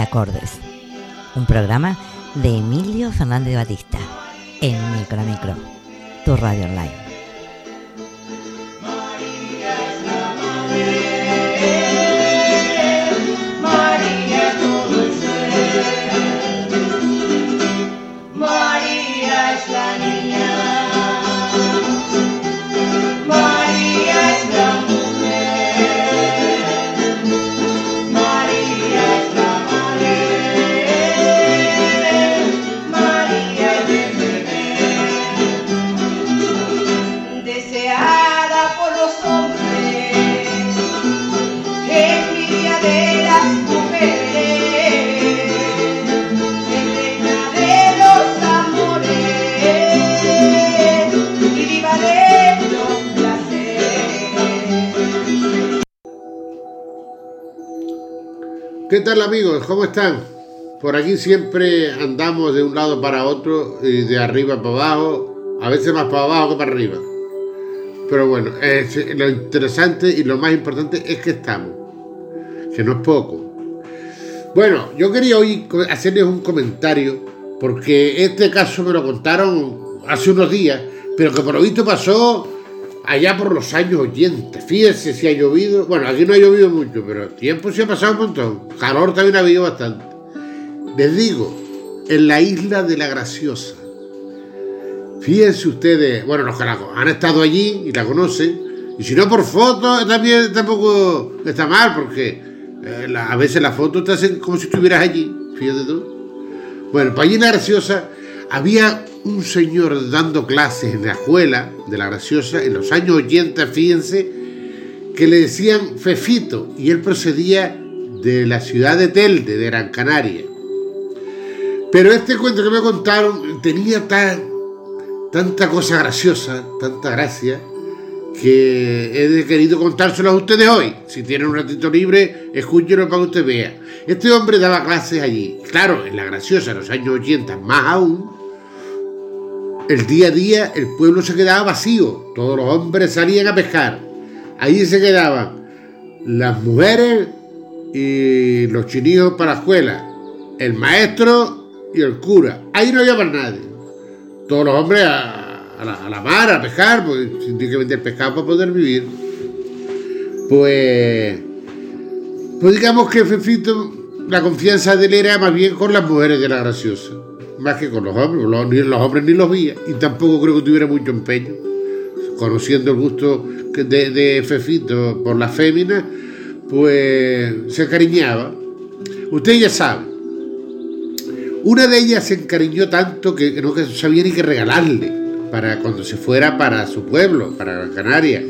acordes. Un programa de Emilio Fernández Batista en Micro Micro, tu radio online. ¿Qué tal amigos? ¿Cómo están? Por aquí siempre andamos de un lado para otro y de arriba para abajo, a veces más para abajo que para arriba. Pero bueno, lo interesante y lo más importante es que estamos, que no es poco. Bueno, yo quería hoy hacerles un comentario porque este caso me lo contaron hace unos días, pero que por lo visto pasó allá por los años 80. Fíjense si ha llovido. Bueno, aquí no ha llovido mucho, pero tiempo se ha pasado un montón. Calor también ha habido bastante. Les digo, en la isla de la Graciosa. Fíjense ustedes, bueno, los que han estado allí y la conocen, y si no por foto, también tampoco está mal, porque eh, a veces las fotos te hacen como si estuvieras allí. Fíjate tú. Bueno, para allí en la Graciosa había un señor dando clases en la escuela de la Graciosa en los años 80, fíjense, que le decían Fefito y él procedía de la ciudad de Telde, de Gran Canaria. Pero este cuento que me contaron tenía tan, tanta cosa graciosa, tanta gracia, que he querido contárselo a ustedes hoy. Si tienen un ratito libre, escúchenlo para que usted vea. Este hombre daba clases allí. Claro, en la graciosa, en los años 80, más aún, el día a día el pueblo se quedaba vacío, todos los hombres salían a pescar. Ahí se quedaban las mujeres y los chinillos para la escuela, el maestro y el cura. Ahí no para nadie. Todos los hombres a, la, mar, a pescar, porque tienen que vender pescado para poder vivir. Pues, pues digamos que Fefito, la confianza de él era más bien con las mujeres de la graciosa más que con los hombres, los, ni los hombres ni los veía, y tampoco creo que tuviera mucho empeño. Conociendo el gusto de, de Fefito por la fémina, pues se encariñaba. Usted ya sabe. Una de ellas se encariñó tanto que no sabía ni qué regalarle para cuando se fuera para su pueblo, para Gran Canaria.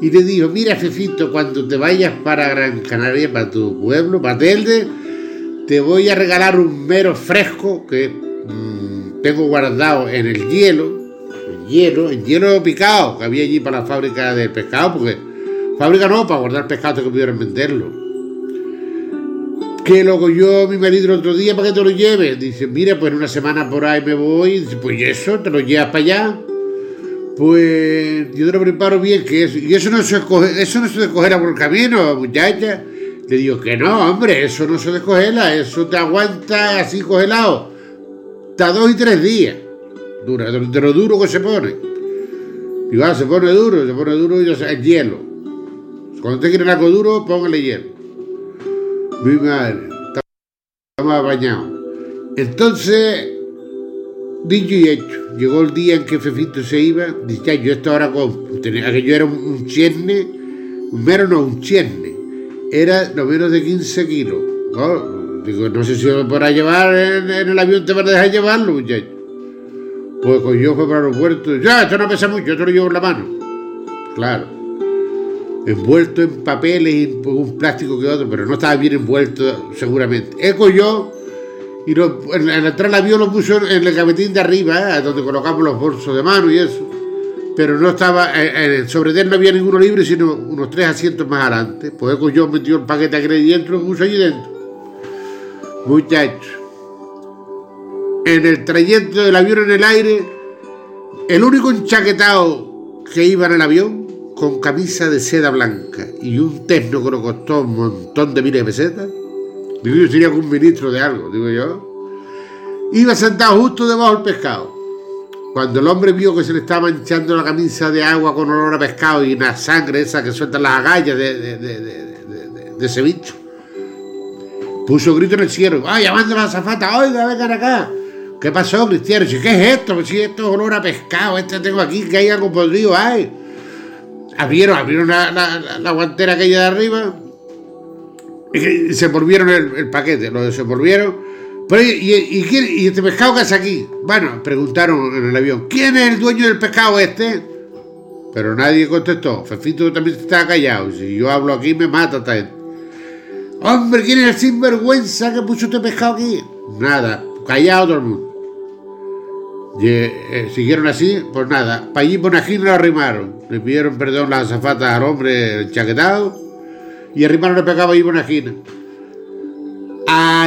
Y le dijo, mira Fefito, cuando te vayas para Gran Canaria, para tu pueblo, para Telde, te voy a regalar un mero fresco que mm, tengo guardado en el hielo, en hielo, en hielo picado que había allí para la fábrica de pescado, porque fábrica no, para guardar pescado que pudieran venderlo. Que lo yo mi marido el otro día para que te lo lleves. Dice, mira, pues en una semana por ahí me voy. Dice, pues eso, te lo llevas para allá. Pues yo te lo preparo bien, que eso. Y eso no se escoge, eso no se escogerá por el camino, muchacha. Le digo que no, hombre, eso no se descongela, eso te aguanta así congelado. Hasta dos y tres días. Dura, de lo duro que se pone. Digo, ah, se pone duro, se pone duro y es hielo. Cuando usted quiere algo duro, póngale hielo. Mi madre, estamos bañados. Entonces, dicho y hecho, llegó el día en que Fefito se iba, dice, yo esto ahora con, yo era un, un chierne, un mero no, un chierne era no menos de 15 kilos. ¿no? Digo, no sé si lo podrá llevar en, el avión, te van a dejar llevarlo, muchacho. Pues yo fue para el aeropuerto. Ya, esto no pesa mucho, te lo llevo en la mano. Claro. Envuelto en papeles y un plástico que otro, pero no estaba bien envuelto seguramente. Eco yo y lo, en, en, entrar al avión lo puso en el gavetín de arriba, ¿eh? donde colocamos los bolsos de mano y eso pero no estaba, eh, eh, sobre él no había ninguno libre, sino unos tres asientos más adelante. Pues yo metí el paquete aquí dentro, lo puse allí dentro. Muchachos, en el trayecto del avión en el aire, el único enchaquetado que iba en el avión, con camisa de seda blanca y un terno que nos costó un montón de miles de pesetas, Digo yo, sería un ministro de algo, digo yo. Iba sentado justo debajo del pescado. Cuando el hombre vio que se le estaba manchando la camisa de agua con olor a pescado y una sangre esa que sueltan las agallas de, ese bicho, puso grito en el cielo. ¡Ay, llamando a la zafata! ¡Oiga, vengan acá! ¿Qué pasó, Cristiano? ¿Qué es esto? Si esto es olor a pescado, este tengo aquí, que hay algo podrido, ¡ay! Abrieron, abrieron la, guantera aquella de arriba y se volvieron el, paquete, lo desenvolvieron ¿y, este pescado qué hace aquí? Bueno, preguntaron en el avión, ¿quién es el dueño del pescado este? Pero nadie contestó. Fefito también estaba callado. Si yo hablo aquí me mata también. Hombre, ¿quién es el sinvergüenza que puso este pescado aquí? Nada, callado todo el mundo. Eh, siguieron así, pues nada. Para allí por lo arrimaron. Le pidieron perdón las azafatas al hombre enchaquetado y arrimaron el pescado allí por.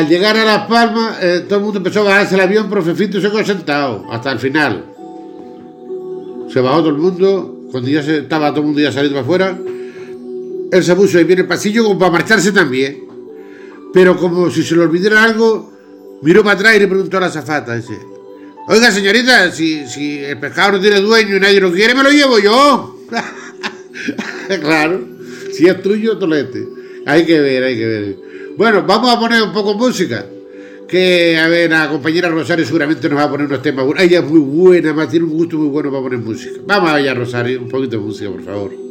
Al llegar a Las Palmas, eh, todo el mundo empezó a bajarse el avión, pero Fefito se quedó sentado hasta el final. Se bajó todo el mundo, cuando ya se, estaba todo el mundo ya saliendo para afuera. Él se puso ahí en el pasillo como para marcharse también. Pero como si se le olvidara algo, miró para atrás y le preguntó a la zafata, dice, oiga señorita, si, si el pescado no tiene dueño y nadie lo quiere, me lo llevo yo. claro, si es tuyo, tolete. Hay que ver, hay que ver. Bueno, vamos a poner un poco música. Que, a ver, la compañera Rosario seguramente nos va a poner unos temas. Ella es muy buena, más tiene un gusto muy bueno para poner música. Vamos allá, Rosario, un poquito de música, por favor.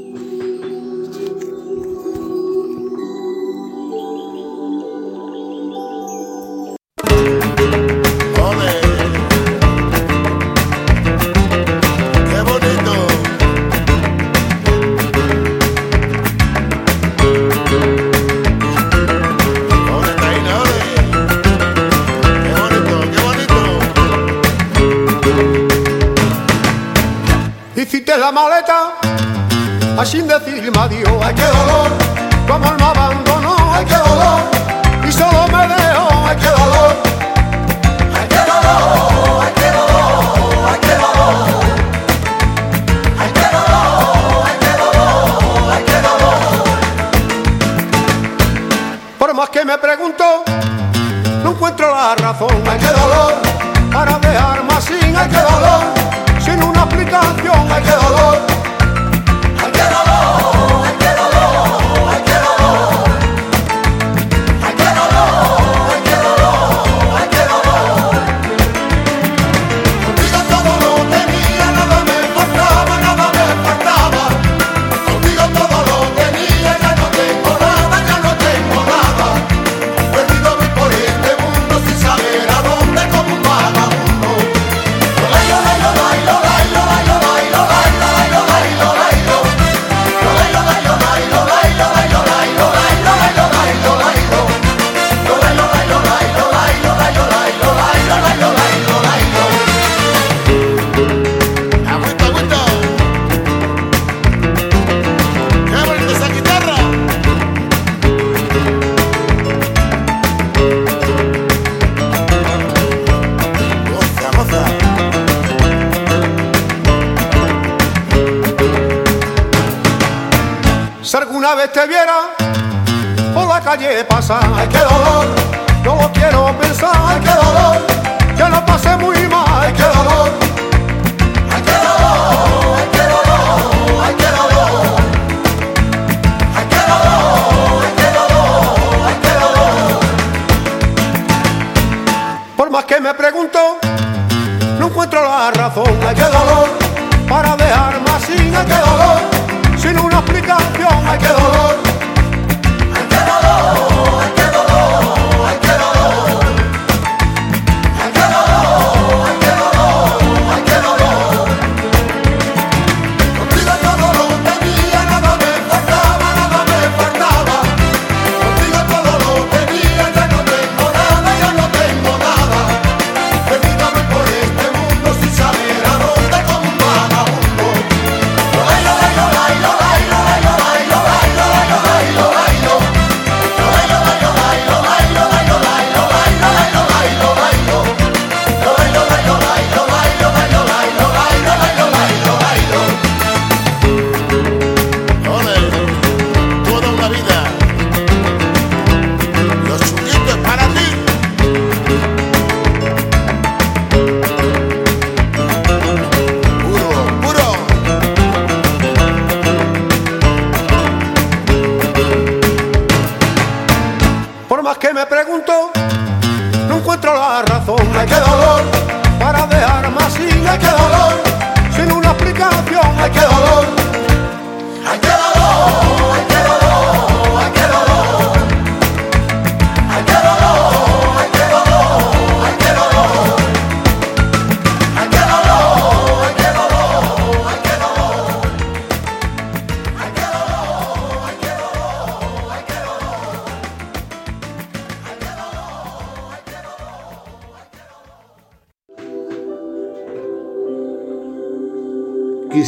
Sin decirme adiós. Ay, qué dolor, como él me abandonó. Ay, qué dolor, y solo me dejó. Ay, qué dolor, ay, qué dolor, ay, qué dolor, ay, qué dolor. Ay, qué dolor, ay, qué dolor, ay, qué dolor. Por más que me pregunto, no encuentro la razón. Ay, qué dolor, para dejarme así. Ay, qué dolor, calle pasar.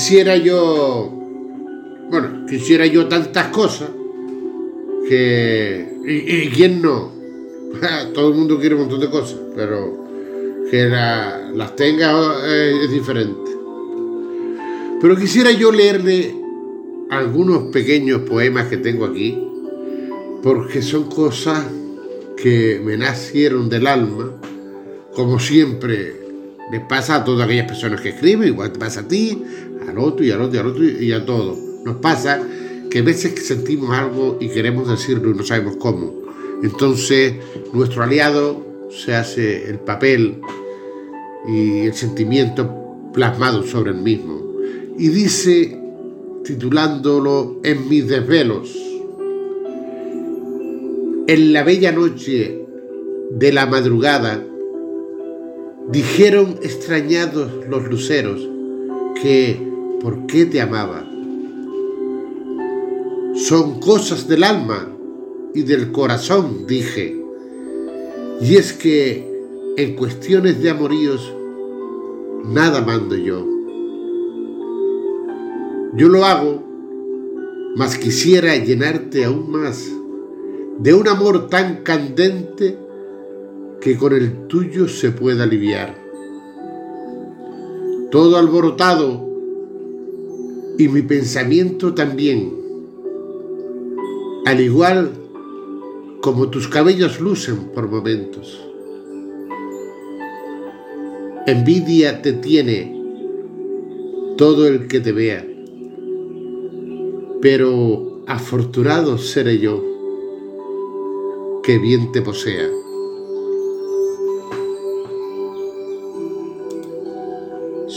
Quisiera yo, bueno, quisiera yo tantas cosas que, y, quién no, todo el mundo quiere un montón de cosas, pero que la- las tenga eh, es diferente. Pero quisiera yo leerle algunos pequeños poemas que tengo aquí, porque son cosas que me nacieron del alma, como siempre les pasa a todas aquellas personas que escriben, igual te pasa a ti, al otro y al otro y al otro y a todos. Nos pasa que a veces sentimos algo y queremos decirlo y no sabemos cómo. Entonces nuestro aliado se hace el papel y el sentimiento plasmado sobre el mismo. Y dice, titulándolo En mis desvelos, en la bella noche de la madrugada, dijeron extrañados los luceros que por qué te amaba. Son cosas del alma y del corazón, dije. Y es que en cuestiones de amoríos nada mando yo. Yo lo hago, mas quisiera llenarte aún más de un amor tan candente que con el tuyo se pueda aliviar. Todo alborotado y mi pensamiento también, al igual como tus cabellos lucen por momentos. Envidia te tiene todo el que te vea, pero afortunado seré yo que bien te posea.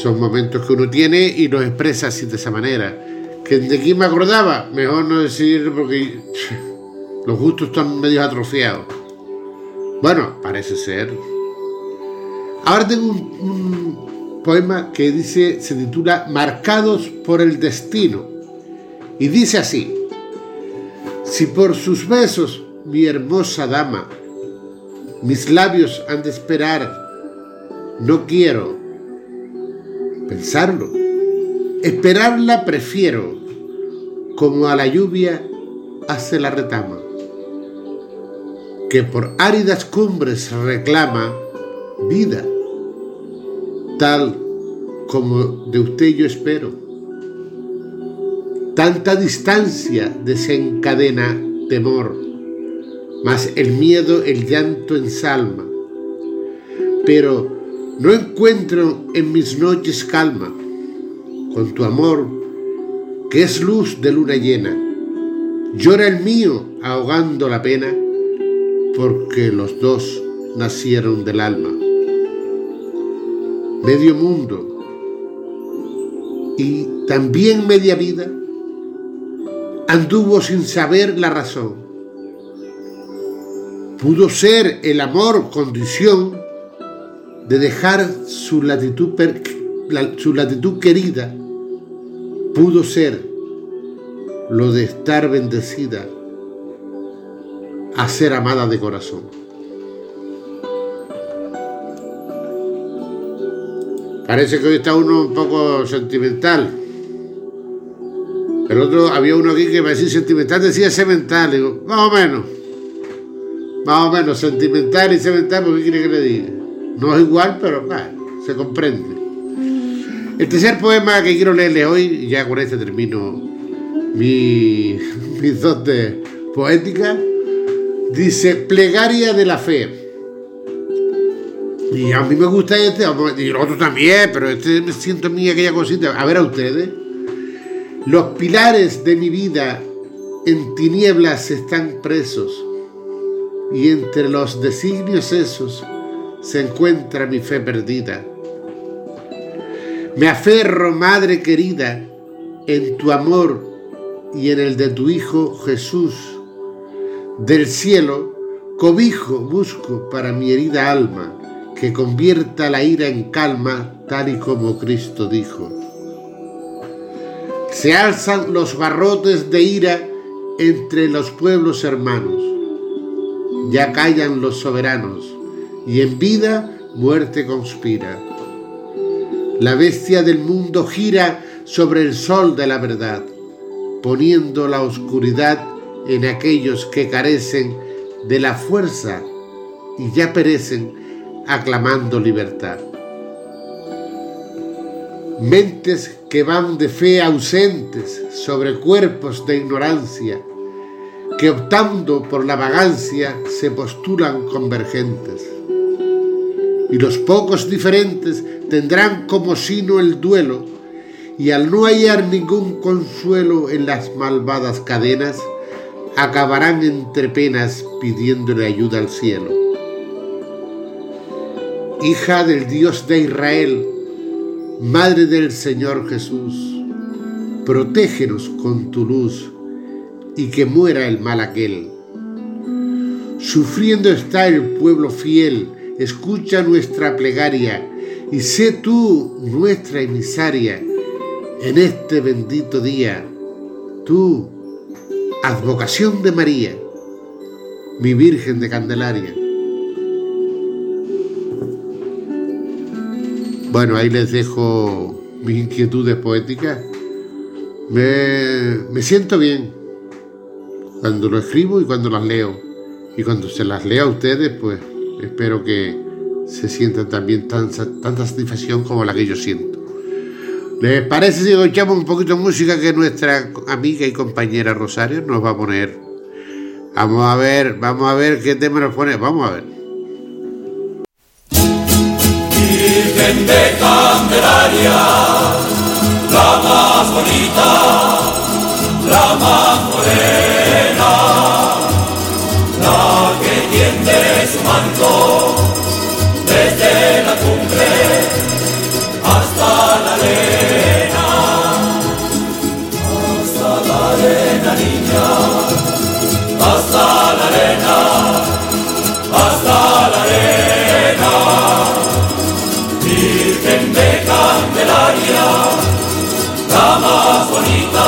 Son momentos que uno tiene y los expresa así de esa manera. Que de quién me acordaba, mejor no decir porque los gustos están medio atrofiados. Bueno, parece ser. Ahora tengo un, un poema que dice, se titula Marcados por el destino. Y dice así, si por sus besos, mi hermosa dama, mis labios han de esperar, no quiero pensarlo. Esperarla prefiero, como a la lluvia hace la retama, que por áridas cumbres reclama vida, tal como de usted yo espero. Tanta distancia desencadena temor, mas el miedo el llanto ensalma. Pero no encuentro en mis noches calma, con tu amor, que es luz de luna llena. Llora el mío ahogando la pena, porque los dos nacieron del alma. Medio mundo y también media vida anduvo sin saber la razón. Pudo ser el amor condición de dejar su latitud, per- su latitud querida, pudo ser lo de estar bendecida a ser amada de corazón. Parece que hoy está uno un poco sentimental. El otro, había uno aquí que me decía sentimental, decía semental. Digo, más o menos. Más o menos, sentimental y semental, ¿por qué quiere que le diga? No es igual, pero bueno, se comprende. El tercer poema que quiero leerle hoy, ya con este termino mi, mis dotes poéticas, dice Plegaria de la Fe. Y a mí me gusta este, y el otro también, pero este me siento en mí aquella cosita. A ver a ustedes. Los pilares de mi vida en tinieblas están presos, y entre los designios esos se encuentra mi fe perdida. Me aferro, Madre querida, en tu amor y en el de tu Hijo Jesús. Del cielo, cobijo busco para mi herida alma, que convierta la ira en calma, tal y como Cristo dijo. Se alzan los barrotes de ira entre los pueblos hermanos. Ya callan los soberanos, y en vida muerte conspira. La bestia del mundo gira sobre el sol de la verdad, poniendo la oscuridad en aquellos que carecen de la fuerza y ya perecen aclamando libertad. Mentes que van de fe ausentes sobre cuerpos de ignorancia, que optando por la vagancia se postulan convergentes. Y los pocos diferentes tendrán como sino el duelo, y al no hallar ningún consuelo en las malvadas cadenas, acabarán entre penas pidiéndole ayuda al cielo. Hija del Dios de Israel, Madre del Señor Jesús, protégenos con tu luz y que muera el mal aquel. Sufriendo está el pueblo fiel, escucha nuestra plegaria y sé tú nuestra emisaria en este bendito día. Tú, advocación de María, mi Virgen de Candelaria. Bueno, ahí les dejo mis inquietudes poéticas. Me, me siento bien cuando lo escribo y cuando las leo. Y cuando se las leo a ustedes, pues espero que se sientan también tan, tanta satisfacción como la que yo siento. ¿Les parece si escuchamos un poquito de música que nuestra amiga y compañera Rosario nos va a poner? Vamos a ver, vamos a ver qué tema nos pone. Vamos a ver. Virgen de Candelaria, la más bonita, su manto desde la cumbre hasta la arena, hasta la arena niña, hasta la arena, hasta la arena, Virgen de Candelaria, la más bonita,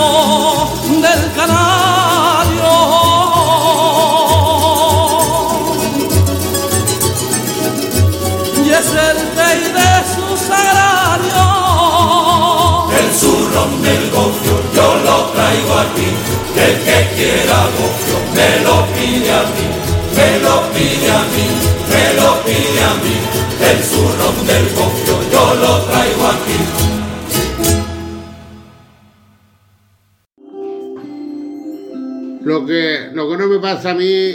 del canario. y es el rey de su sagrario. El zurrón del gofio yo lo traigo aquí, el que quiera gofio me lo pide a mí, me lo pide a mí, me lo pide a mí, el zurrón del gofio yo lo traigo aquí. Lo que, lo que no me pasa a mí,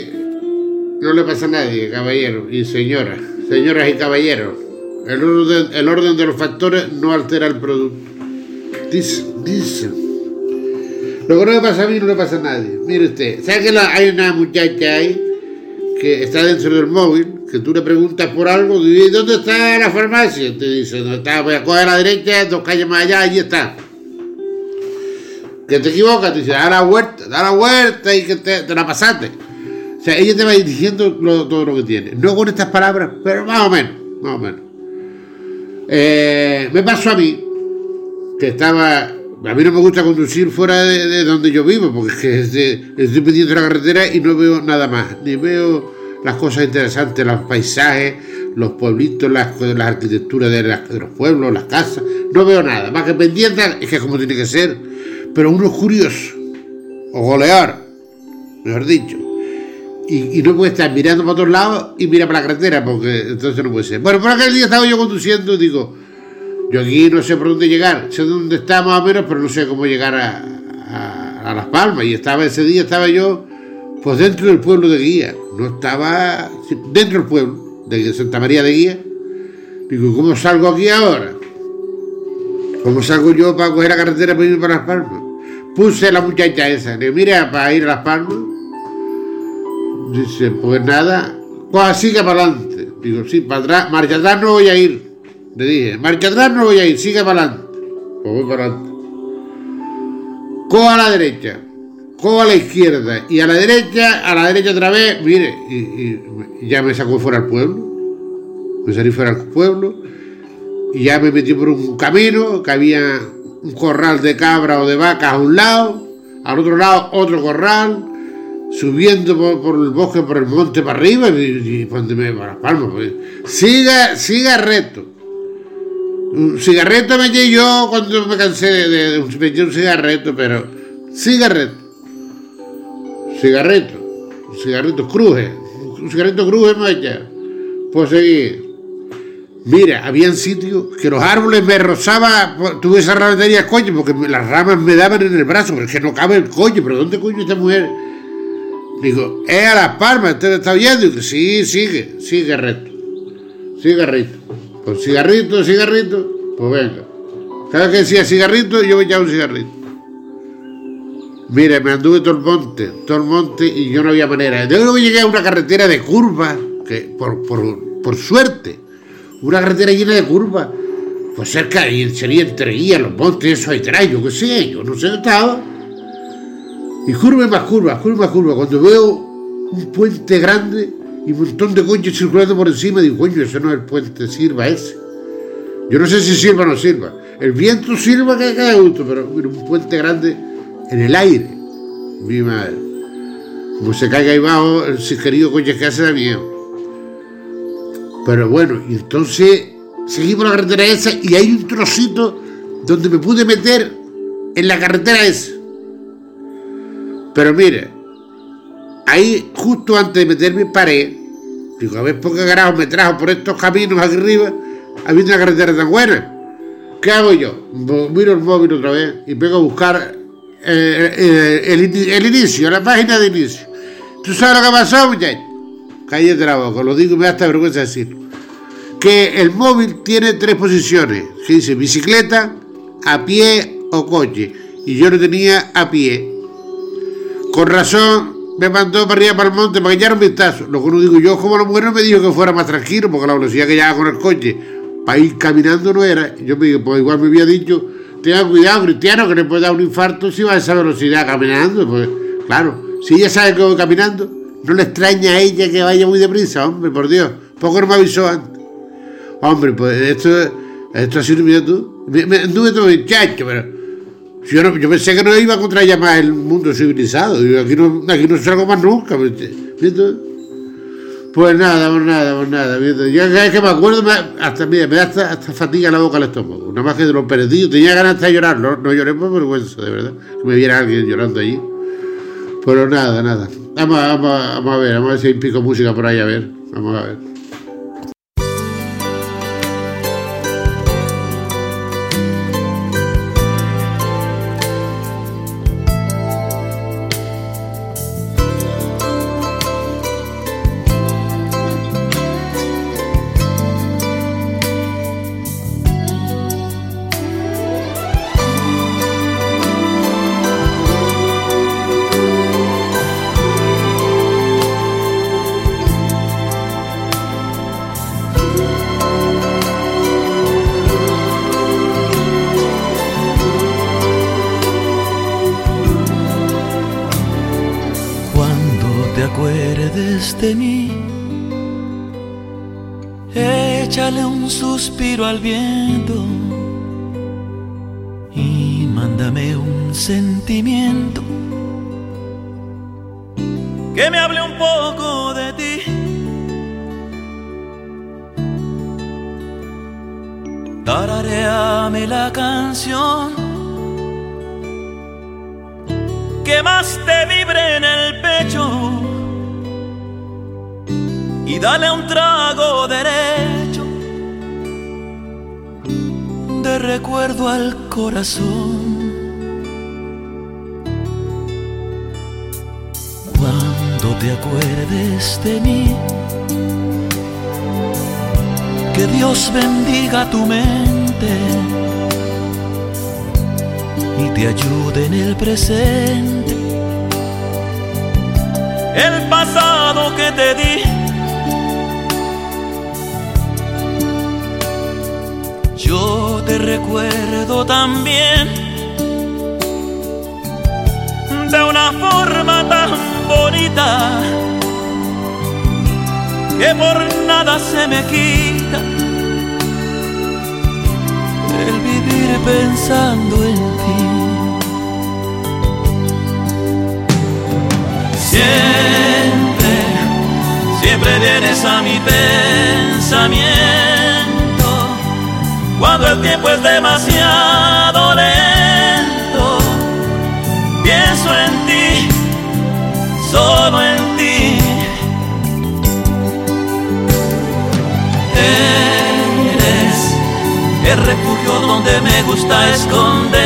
no le pasa a nadie, caballero y señoras, señoras y caballeros. El orden, el orden de los factores no altera el producto. Dice, dice. Lo que no me pasa a mí no le pasa a nadie. Mire usted, ¿sabe que la- hay una muchacha ahí que está dentro del móvil, que tú le preguntas por algo, y ¿dónde está la farmacia? Te dice, ¿dónde está? Voy a coger a la derecha, dos calles más allá, allí está que te equivocas, te dice, da la vuelta, da la vuelta y que te, la pasaste. O sea, ella te va diciendo lo- todo lo que tiene. No con estas palabras, pero más o menos, más o menos. Eh, me pasó a mí, que estaba... A mí no me gusta conducir fuera de, de donde yo vivo, porque es que estoy pendiente de la carretera y no veo nada más. Ni veo las cosas interesantes, los paisajes, los pueblitos, las, las arquitecturas de los pueblos, las casas. No veo nada. Más que pendiente, es que es como tiene que ser. Pero uno es curioso, o goleador, mejor dicho. Y, no puede estar mirando para otros lados y mira para la carretera, porque entonces no puede ser. Bueno, por aquel día estaba yo conduciendo y digo, yo aquí no sé por dónde llegar, sé dónde está más o menos, pero no sé cómo llegar a, a- a Las Palmas. Y estaba ese día, estaba yo pues dentro del pueblo de Guía, no estaba dentro del pueblo de Santa María de Guía. Digo, ¿cómo salgo aquí ahora? ¿Cómo salgo yo para coger la carretera para ir para Las Palmas? Puse la muchacha esa, le mira, para ir a Las Palmas. Dice, pues nada, pues siga para adelante. Digo, sí, para atrás, marcha atrás no voy a ir. Le dije, marcha atrás no voy a ir, siga para adelante. Pues voy para adelante. Coja a la derecha, coja a la izquierda y a la derecha, a la derecha otra vez, mire, y- y ya me sacó fuera al pueblo. Me salí fuera al pueblo y ya me metí por un camino que había un corral de cabra o de vacas a un lado, al otro lado otro corral, subiendo por, el bosque, por el monte para arriba y, y para las palmas. pues. Siga, siga recto. Un cigarreto me eché yo cuando me cansé de, de- un, me un cigarreto, pero cigarreto. Cigarreto. Un cigarreto cruje. Un cigarreto cruje me eché. Pues seguí. Mira, habían sitios que los árboles me rozaban, tuve esa rametería coche, porque las ramas me daban en el brazo, pero es que no cabe el coche, pero ¿dónde coño esta mujer? Digo, es a las palmas, ¿usted está oyendo? Y dice, sí, sigue, sigue recto. Cigarrito. Pues cigarrito, cigarrito, pues venga. Cada vez que decía cigarrito, yo me echaba un cigarrito. Mire, me anduve todo el monte, todo el monte y yo no había manera. Yo luego llegué a una carretera de curvas, que por, por, por suerte, una carretera llena de curvas, pues cerca, y sería entre guías, los montes, eso detrás, yo qué sé, yo no sé dónde estaba. Y curva más curva y más curvas. Cuando veo un puente grande y un montón de coches circulando por encima, digo, coño, ese no es el puente Silva ese. Yo no sé si sirva o no sirva. El viento sirva que cae gusto, pero un puente grande en el aire. Mi madre. Como se caiga ahí abajo, el querido coche que hace da miedo. Pero bueno, y entonces seguí por la carretera esa y hay un trocito donde me pude meter en la carretera esa. Pero mire, ahí justo antes de meterme paré. Digo, a ver por qué carajo me trajo por estos caminos aquí arriba, habiendo una carretera tan buena. ¿Qué hago yo? Miro el móvil otra vez y vengo a buscar eh, eh, el, el inicio, la página de inicio. ¿Tú sabes lo que pasó, muchacho? Cállate la lo digo y me da hasta vergüenza decirlo. Que el móvil tiene tres posiciones, que dice bicicleta, a pie o coche. Y yo lo tenía a pie. Con razón me mandó para arriba para el monte para que echara un vistazo. Lo que no digo yo, como la mujer no me dijo que fuera más tranquilo, porque la velocidad que llevaba con el coche para ir caminando no era. Yo me digo, pues igual me había dicho, tenga cuidado, Cristiano, que le puede dar un infarto si va a esa velocidad caminando. Pues claro, si ella sabe que voy caminando, no le extraña a ella que vaya muy deprisa, hombre, por Dios. Poco no me avisó antes. Hombre, pues esto, esto ha sido, mira tú, me, anduve todo muchacho, pero yo, no- yo pensé que no iba a contraer más el mundo civilizado. Aquí no, aquí no salgo más nunca. ¿viste? Pues nada, pues nada, pues nada. ¿viste? Yo cada vez que me acuerdo, hasta, mira, me da hasta, hasta fatiga la boca al estómago. Nada más que de los perdidos. Tenía ganas de llorar. No, no lloré por vergüenza, de verdad. Que me viera alguien llorando allí. Pero nada, nada. Vamos, vamos a ver, vamos a ver si hay pico música por ahí, a ver. Vamos a ver. Te acuerdes de mí, échale un suspiro al viento y mándame un sentimiento. Que me hable un poco de ti. Tarareame la canción. Que más te vibre en el pecho y dale un trago derecho de recuerdo al corazón. Cuando te acuerdes de mí, que Dios bendiga tu mente y te ayude en el presente. El pasado que te di yo te recuerdo también de una forma tan bonita que por nada se me quita el vivir pensando en ti. Siempre, siempre vienes a mi pensamiento cuando el tiempo es demasiado lento. Pienso en ti, solo en ti. Eres el refugio donde me gusta esconderme,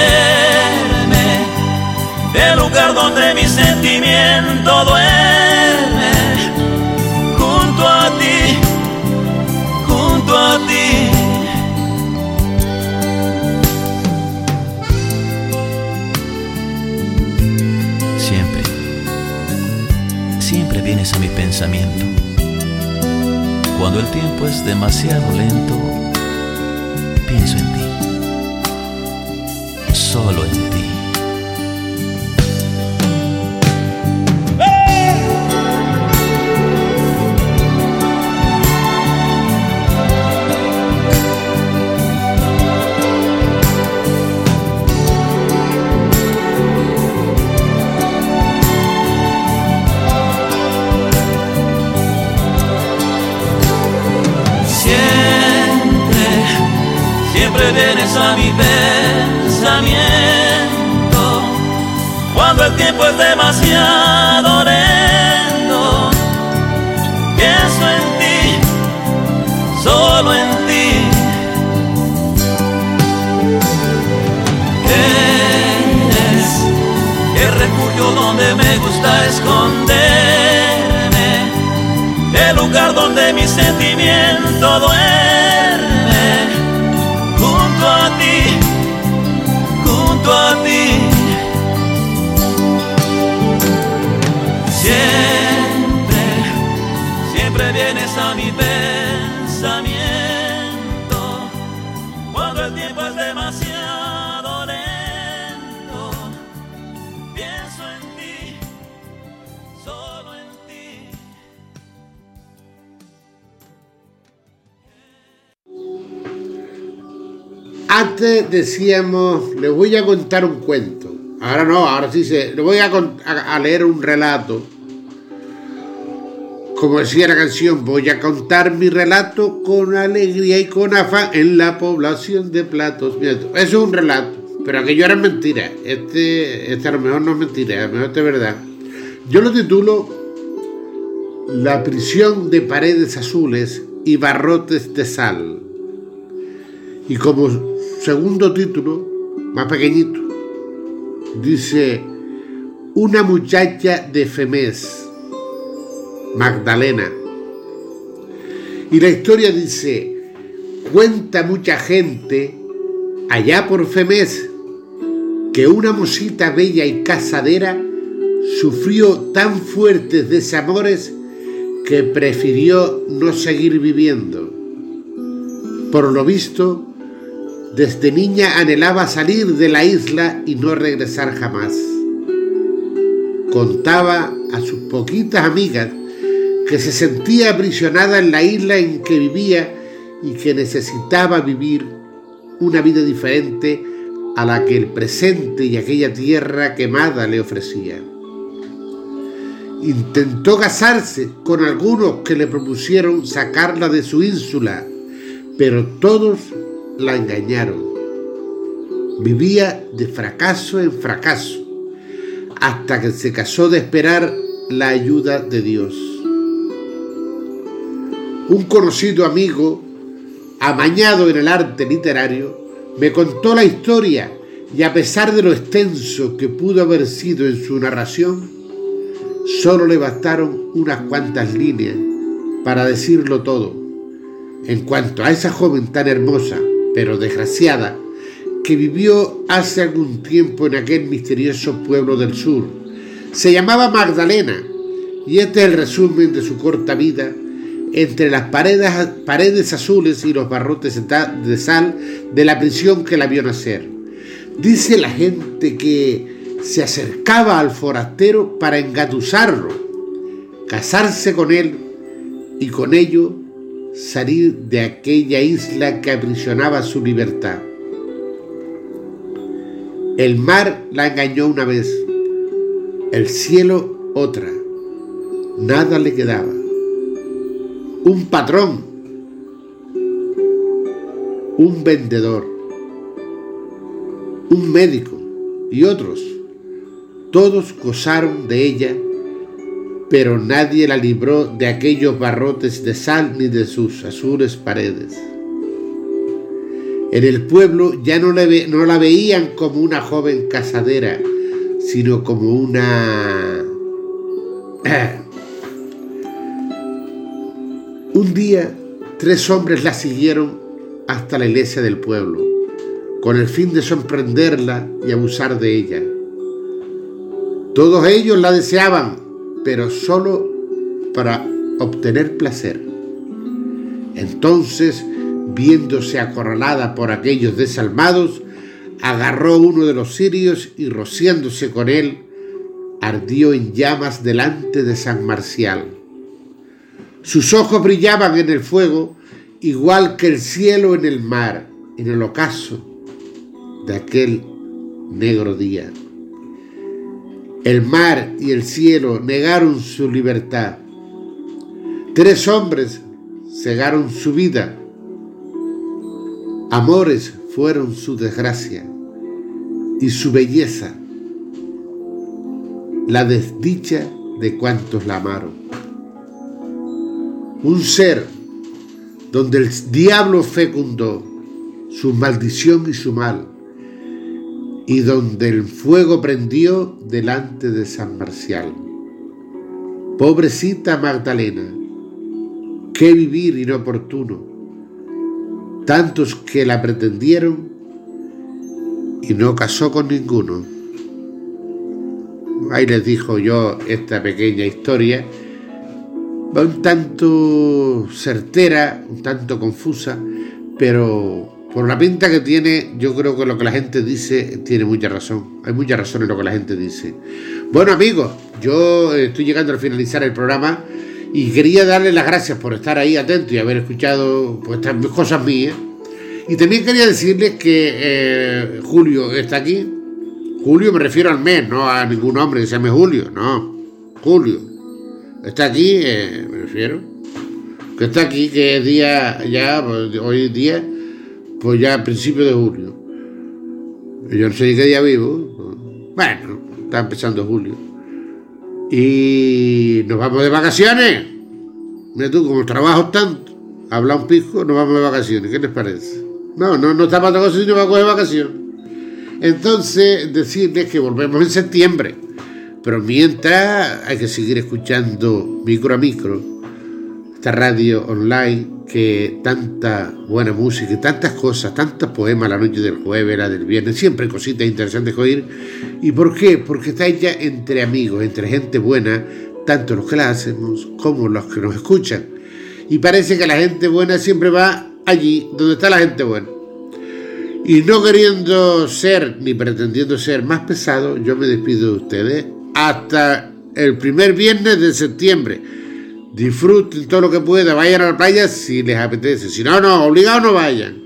el lugar donde mi sentimiento duerme, Cuando el tiempo es demasiado lento, pienso en ti. Solo en ti. Vienes a mi pensamiento cuando el tiempo es demasiado lento. Pienso en ti, solo en ti. Eres el refugio donde me gusta esconderme el lugar donde mi sentimiento duerme, el tiempo es demasiado lento. Pienso en ti, solo en ti. Antes decíamos, les voy a contar un cuento. Ahora no, ahora sí se. Les voy a, a- a leer un relato. Como decía la canción, voy a contar mi relato con alegría y con afán en la población de Platos. Eso es un relato, pero aquello era mentira. Este, este a lo mejor no es mentira, a lo mejor este es verdad. Yo lo titulo La prisión de paredes azules y barrotes de sal. Y como segundo título, más pequeñito, dice Una muchacha de Femés, Magdalena. Y la historia dice, cuenta mucha gente allá por Femés que una mosita bella y casadera sufrió tan fuertes desamores que prefirió no seguir viviendo. Por lo visto, desde niña anhelaba salir de la isla y no regresar jamás. Contaba a sus poquitas amigas que se sentía aprisionada en la isla en que vivía y que necesitaba vivir una vida diferente a la que el presente y aquella tierra quemada le ofrecía. Intentó casarse con algunos que le propusieron sacarla de su ínsula, pero todos la engañaron. Vivía de fracaso en fracaso hasta que se casó de esperar la ayuda de Dios. Un conocido amigo, amañado en el arte literario, me contó la historia y a pesar de lo extenso que pudo haber sido en su narración, solo le bastaron unas cuantas líneas para decirlo todo. En cuanto a esa joven tan hermosa, pero desgraciada, que vivió hace algún tiempo en aquel misterioso pueblo del sur. Se llamaba Magdalena y este es el resumen de su corta vida entre las paredes, azules y los barrotes de sal de la prisión que la vio nacer. Dice la gente que se acercaba al forastero para engatusarlo, casarse con él y con ello salir de aquella isla que aprisionaba su libertad. El mar la engañó una vez, el cielo otra. Nada le quedaba. Un patrón, un vendedor, un médico y otros. Todos gozaron de ella, pero nadie la libró de aquellos barrotes de sal ni de sus azules paredes. En el pueblo ya no, no la veían como una joven casadera, sino como una... Un día, tres hombres la siguieron hasta la iglesia del pueblo, con el fin de sorprenderla y abusar de ella. Todos ellos la deseaban, pero solo para obtener placer. Entonces viéndose acorralada por aquellos desalmados, agarró uno de los sirios y rociándose con él, ardió en llamas delante de San Marcial. Sus ojos brillaban en el fuego, igual que el cielo en el mar, en el ocaso de aquel negro día. El mar y el cielo negaron su libertad. Tres hombres cegaron su vida Amores fueron su desgracia y su belleza, la desdicha de cuantos la amaron. Un ser donde el diablo fecundó su maldición y su mal, y donde el fuego prendió delante de San Marcial. Pobrecita Magdalena, qué vivir inoportuno tantos que la pretendieron y no casó con ninguno. Ahí les dijo yo esta pequeña historia, va un tanto certera, un tanto confusa, pero por la pinta que tiene, yo creo que lo que la gente dice tiene mucha razón. Hay mucha razón en lo que la gente dice. Bueno amigos, yo estoy llegando al finalizar el programa y quería darle las gracias por estar ahí atento y haber escuchado pues, estas cosas mías. Y también quería decirles que eh, Julio está aquí. Julio me refiero al mes, no a ningún hombre que se llame Julio, no. Julio. Está aquí, eh, me refiero. Que está aquí, que es día, ya, pues, hoy día, pues ya a principios de julio. Yo no sé ni qué día vivo. Bueno, está empezando julio. Y nos vamos de vacaciones. Mira tú, como trabajo tanto, habla un pico, nos vamos de vacaciones. ¿Qué les parece? No, no, no está para otra cosa, sino para coger vacaciones. Entonces, decirles que volvemos en septiembre. Pero mientras hay que seguir escuchando micro a micro, esta radio online que tanta buena música tantas cosas, tantos poemas la noche del jueves, la del viernes, siempre cositas interesantes que oír. ¿Y por qué? Porque está ya entre amigos, entre gente buena, tanto los que la hacemos como los que nos escuchan. Y parece que la gente buena siempre va allí donde está la gente buena. Y no queriendo ser ni pretendiendo ser más pesado, yo me despido de ustedes hasta el primer viernes de septiembre. disfruten todo lo que puedan, vayan a la playa si les apetece. Si no, no, obligados no vayan.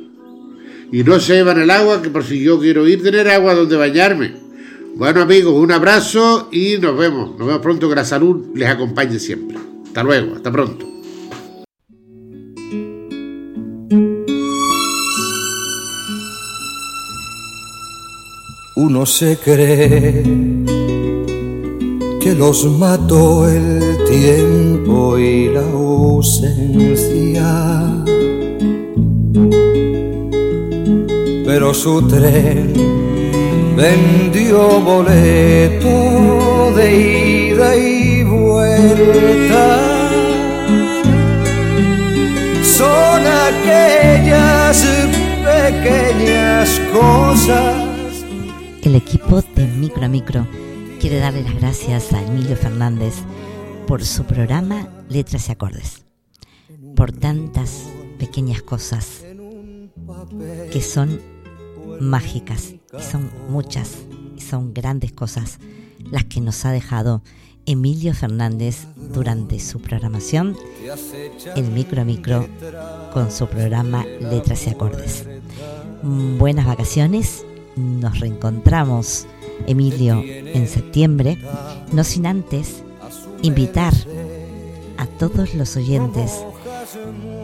Y no se llevan el agua, que por si yo quiero ir, tener agua donde bañarme. Bueno amigos, un abrazo y nos vemos. Nos vemos pronto, que la salud les acompañe siempre. Hasta luego, hasta pronto. Uno se cree que los mató el tiempo y la ausencia. Pero su tren vendió boleto de ida y vuelta. Son aquellas pequeñas cosas el equipo de Micro a Micro quiere darle las gracias a Emilio Fernández por su programa Letras y Acordes, por tantas pequeñas cosas que son mágicas y son muchas y son grandes cosas las que nos ha dejado Emilio Fernández durante su programación el Micro a Micro con su programa Letras y Acordes. Buenas vacaciones nos reencontramos, Emilio, en septiembre, no sin antes invitar a todos los oyentes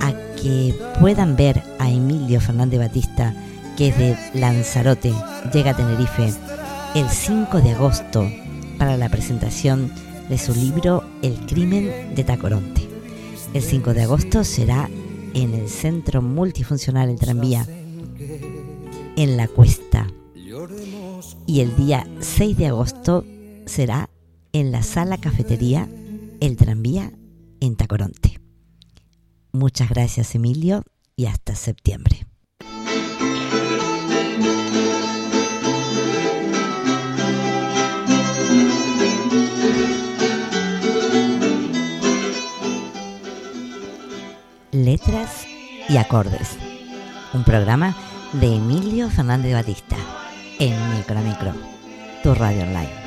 a que puedan ver a Emilio Fernández Batista, que es de Lanzarote, llega a Tenerife, el 5 de agosto para la presentación de su libro El crimen de Tacoronte. El 5 de agosto será en el Centro Multifuncional El Tranvía, en La Cuesta, y el día 6 de agosto será en la sala cafetería El Tranvía en Tacoronte. Muchas gracias Emilio y hasta septiembre. Letras y acordes. Un programa de Emilio Fernández Batista en Micro Micro, tu radio online.